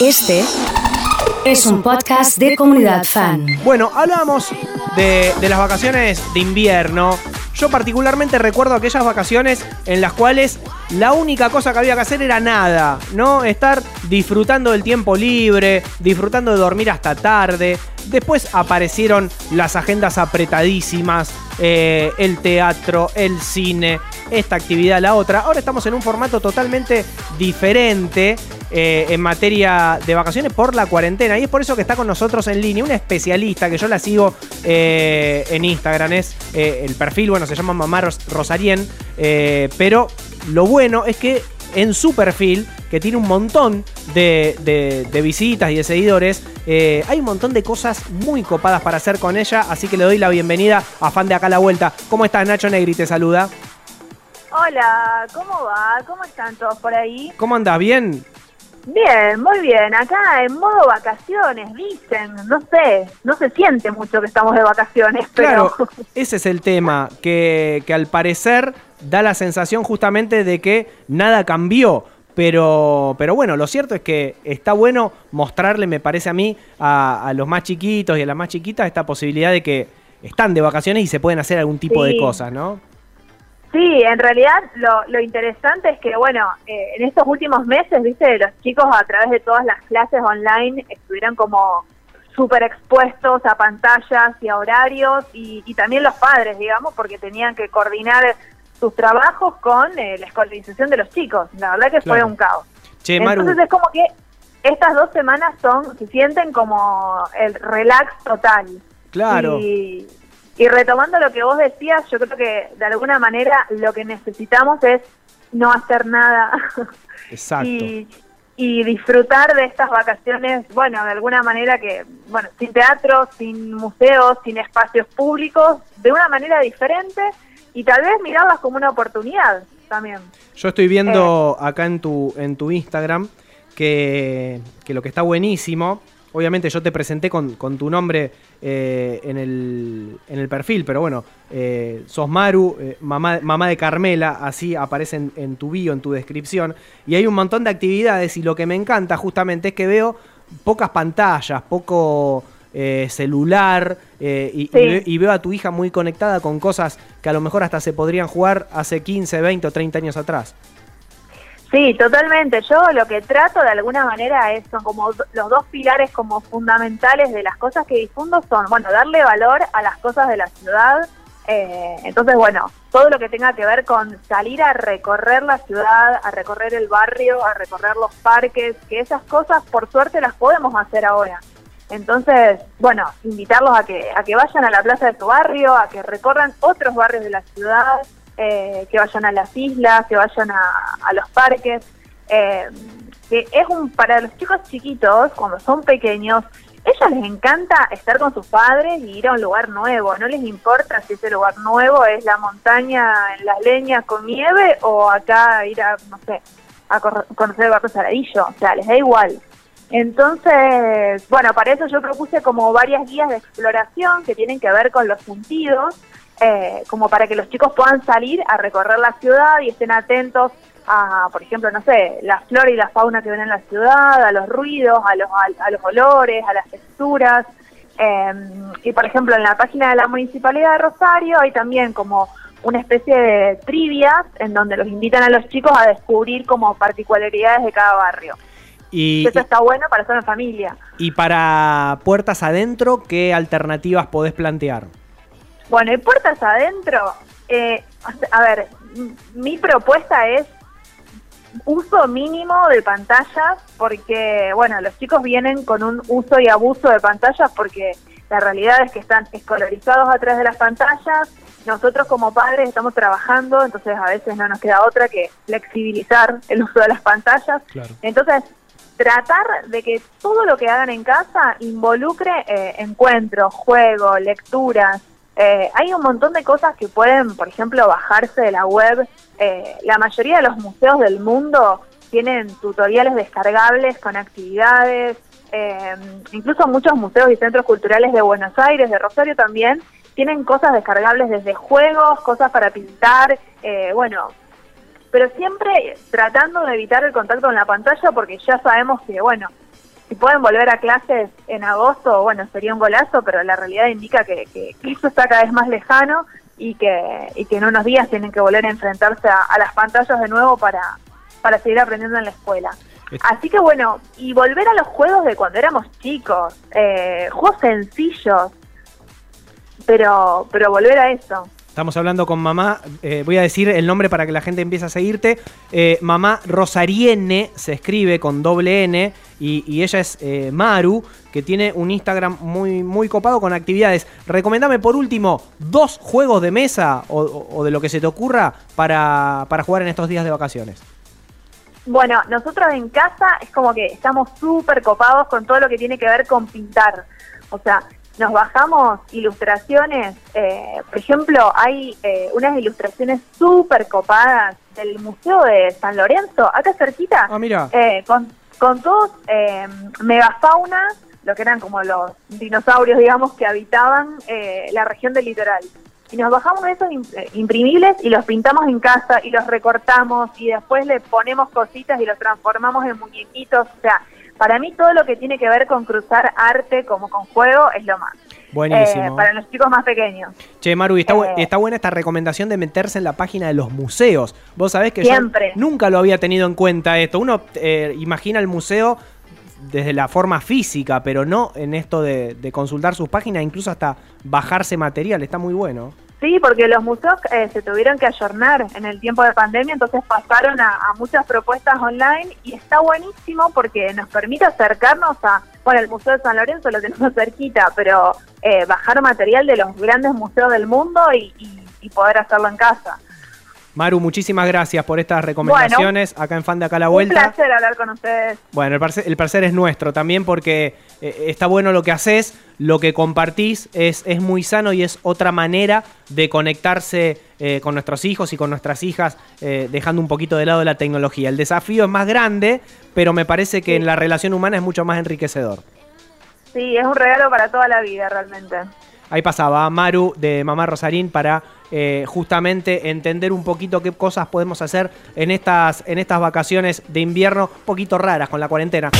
Este es un podcast de comunidad fan. Bueno, hablamos de, las vacaciones de invierno. Yo particularmente recuerdo aquellas vacaciones en las cuales la única cosa que había que hacer era nada, ¿no? Estar disfrutando del tiempo libre, disfrutando de dormir hasta tarde. Después aparecieron las agendas apretadísimas, eh, el teatro, el cine, esta actividad, la otra. Ahora estamos en un formato totalmente diferente eh, en materia de vacaciones por la cuarentena. Y es por eso que está con nosotros en línea un especialista que yo la sigo eh, en Instagram. Es el perfil, bueno, se llama Mamá Rosarien. pero lo bueno es que en su perfil, que tiene un montón de, visitas y de seguidores, eh, hay un montón de cosas muy copadas para hacer con ella, así que le doy la bienvenida a Fan de Acá la Vuelta. ¿Cómo estás, Nacho Negri? Te saluda. Hola, ¿cómo va? ¿Cómo están todos por ahí? ¿Cómo andas? ¿Bien? Bien, muy bien. Acá en modo vacaciones, dicen. No sé, no se siente mucho que estamos de vacaciones, pero... Claro, ese es el tema, que, que al parecer da la sensación justamente de que nada cambió. Pero, pero bueno, lo cierto es que está bueno mostrarle, me parece a mí, a, los más chiquitos y a las más chiquitas esta posibilidad de que están de vacaciones y se pueden hacer algún tipo de cosas, ¿no? Sí, en realidad lo, lo interesante es que, bueno, eh, en estos últimos meses, viste, los chicos a través de todas las clases online estuvieron como súper expuestos a pantallas y a horarios y, y, también los padres, digamos, porque tenían que coordinar sus trabajos con eh, la escolarización de los chicos. La verdad que fue un caos. Entonces es como que estas dos semanas son se sienten como el relax total. Claro. Y, retomando lo que vos decías, yo creo que de alguna manera lo que necesitamos es no hacer nada. Exacto. y, y disfrutar de estas vacaciones, bueno, de alguna manera que, bueno, sin teatro, sin museos, sin espacios públicos, de una manera diferente y tal vez mirarlas como una oportunidad también. Yo estoy viendo eh. acá en tu, en tu Instagram que, lo que está buenísimo, obviamente yo te presenté con, tu nombre eh, en, el, en, el, perfil, pero bueno, eh, sos Maru, mamá, mamá de Carmela, así aparece en, en, tu bio, en tu descripción, y hay un montón de actividades y lo que me encanta justamente es que veo pocas pantallas, poco eh, celular eh, y, veo a tu hija muy conectada con cosas que a lo mejor hasta se podrían jugar hace 15, 20 o 30 años atrás. Sí, totalmente. Yo lo que trato de alguna manera es, son como los dos pilares como fundamentales de las cosas que difundo son, bueno, darle valor a las cosas de la ciudad. Eh, entonces, bueno, todo lo que tenga que ver con salir a recorrer la ciudad, a recorrer el barrio, a recorrer los parques, que esas cosas por suerte las podemos hacer ahora. Entonces, bueno, invitarlos a que, a que vayan a la plaza de su barrio, a que recorran otros barrios de la ciudad, eh, que vayan a las islas, que vayan a, los parques. Eh, que es un para los chicos chiquitos, cuando son pequeños, ellos les encanta estar con sus padres y ir a un lugar nuevo. No les importa si ese lugar nuevo es la montaña en las leñas con nieve o acá ir a, no sé, a conocer el barrio Saladillo. O sea, les da igual. Entonces, bueno, para eso yo propuse como varias guías de exploración que tienen que ver con los sentidos, eh, como para que los chicos puedan salir a recorrer la ciudad y estén atentos a, por ejemplo, no sé, la flora y la fauna que ven en la ciudad, a los ruidos, a los, a, los olores, a las texturas. Eh, y, por ejemplo, en la página de la Municipalidad de Rosario hay también como una especie de trivias en donde los invitan a los chicos a descubrir como particularidades de cada barrio. Y, Eso está bueno para hacer una familia. Y para puertas adentro, ¿qué alternativas podés plantear? Bueno, y puertas adentro, eh, a ver, mi propuesta es uso mínimo de pantallas porque, bueno, los chicos vienen con un uso y abuso de pantallas porque la realidad es que están escolarizados a través de las pantallas. Nosotros como padres estamos trabajando, entonces a veces no nos queda otra que flexibilizar el uso de las pantallas. Entonces, tratar de que todo lo que hagan en casa involucre eh, encuentros, juegos, lecturas. Eh, hay un montón de cosas que pueden, por ejemplo, bajarse de la web. Eh, la mayoría de los museos del mundo tienen tutoriales descargables con actividades. incluso muchos museos y centros culturales de Buenos Aires, de Rosario también, tienen cosas descargables desde juegos, cosas para pintar. bueno, pero siempre tratando de evitar el contacto con la pantalla porque ya sabemos que, bueno, si pueden volver a clases en agosto, bueno, sería un golazo, pero la realidad indica que, que, eso está cada vez más lejano y que, y que en unos días tienen que volver a enfrentarse a, las pantallas de nuevo para, para seguir aprendiendo en la escuela. Así que bueno, y volver a los juegos de cuando éramos chicos, eh, juegos sencillos, pero, pero volver a eso. Estamos hablando con mamá, eh, voy a decir el nombre para que la gente empiece a seguirte. Eh, mamá Rosariene se escribe con doble N y, ella es eh, Maru, que tiene un Instagram muy, muy copado con actividades. Recomendame por último dos juegos de mesa o, de lo que se te ocurra para, para jugar en estos días de vacaciones. Bueno, nosotros en casa es como que estamos súper copados con todo lo que tiene que ver con pintar. O sea, nos bajamos ilustraciones, eh, por ejemplo, hay eh, unas ilustraciones súper copadas del Museo de San Lorenzo, acá cerquita, ah, mira. Eh, con, con todos megafauna, lo que eran como los dinosaurios, digamos, que habitaban la región del litoral. Y nos bajamos esos imprimibles y los pintamos en casa y los recortamos y después le ponemos cositas y los transformamos en muñequitos, o sea, para mí todo lo que tiene que ver con cruzar arte como con juego es lo más. Buenísimo. Eh, para los chicos más pequeños. Che, Maru, está, eh, está, buena esta recomendación de meterse en la página de los museos. Vos sabés que yo nunca lo había tenido en cuenta esto. Uno eh, imagina el museo desde la forma física, pero no en esto de, de consultar sus páginas, incluso hasta bajarse material. Está muy bueno. Sí, porque los museos eh, se tuvieron que ayornar en el tiempo de pandemia, entonces pasaron a, muchas propuestas online y está buenísimo porque nos permite acercarnos a, bueno, el Museo de San Lorenzo lo tenemos cerquita, pero eh, bajar material de los grandes museos del mundo y, poder hacerlo en casa. Maru, muchísimas gracias por estas recomendaciones acá en Fan de Acá la Vuelta. Un placer hablar con ustedes. Bueno, el placer, el es nuestro también porque eh, está bueno lo que haces lo que compartís es, es muy sano y es otra manera de conectarse eh, con nuestros hijos y con nuestras hijas, eh, dejando un poquito de lado la tecnología. El desafío es más grande, pero me parece que en la relación humana es mucho más enriquecedor. Sí, es un regalo para toda la vida realmente. Ahí pasaba Maru de Mamá Rosarín para eh, justamente entender un poquito qué cosas podemos hacer en estas, en estas vacaciones de invierno, poquito raras con la cuarentena.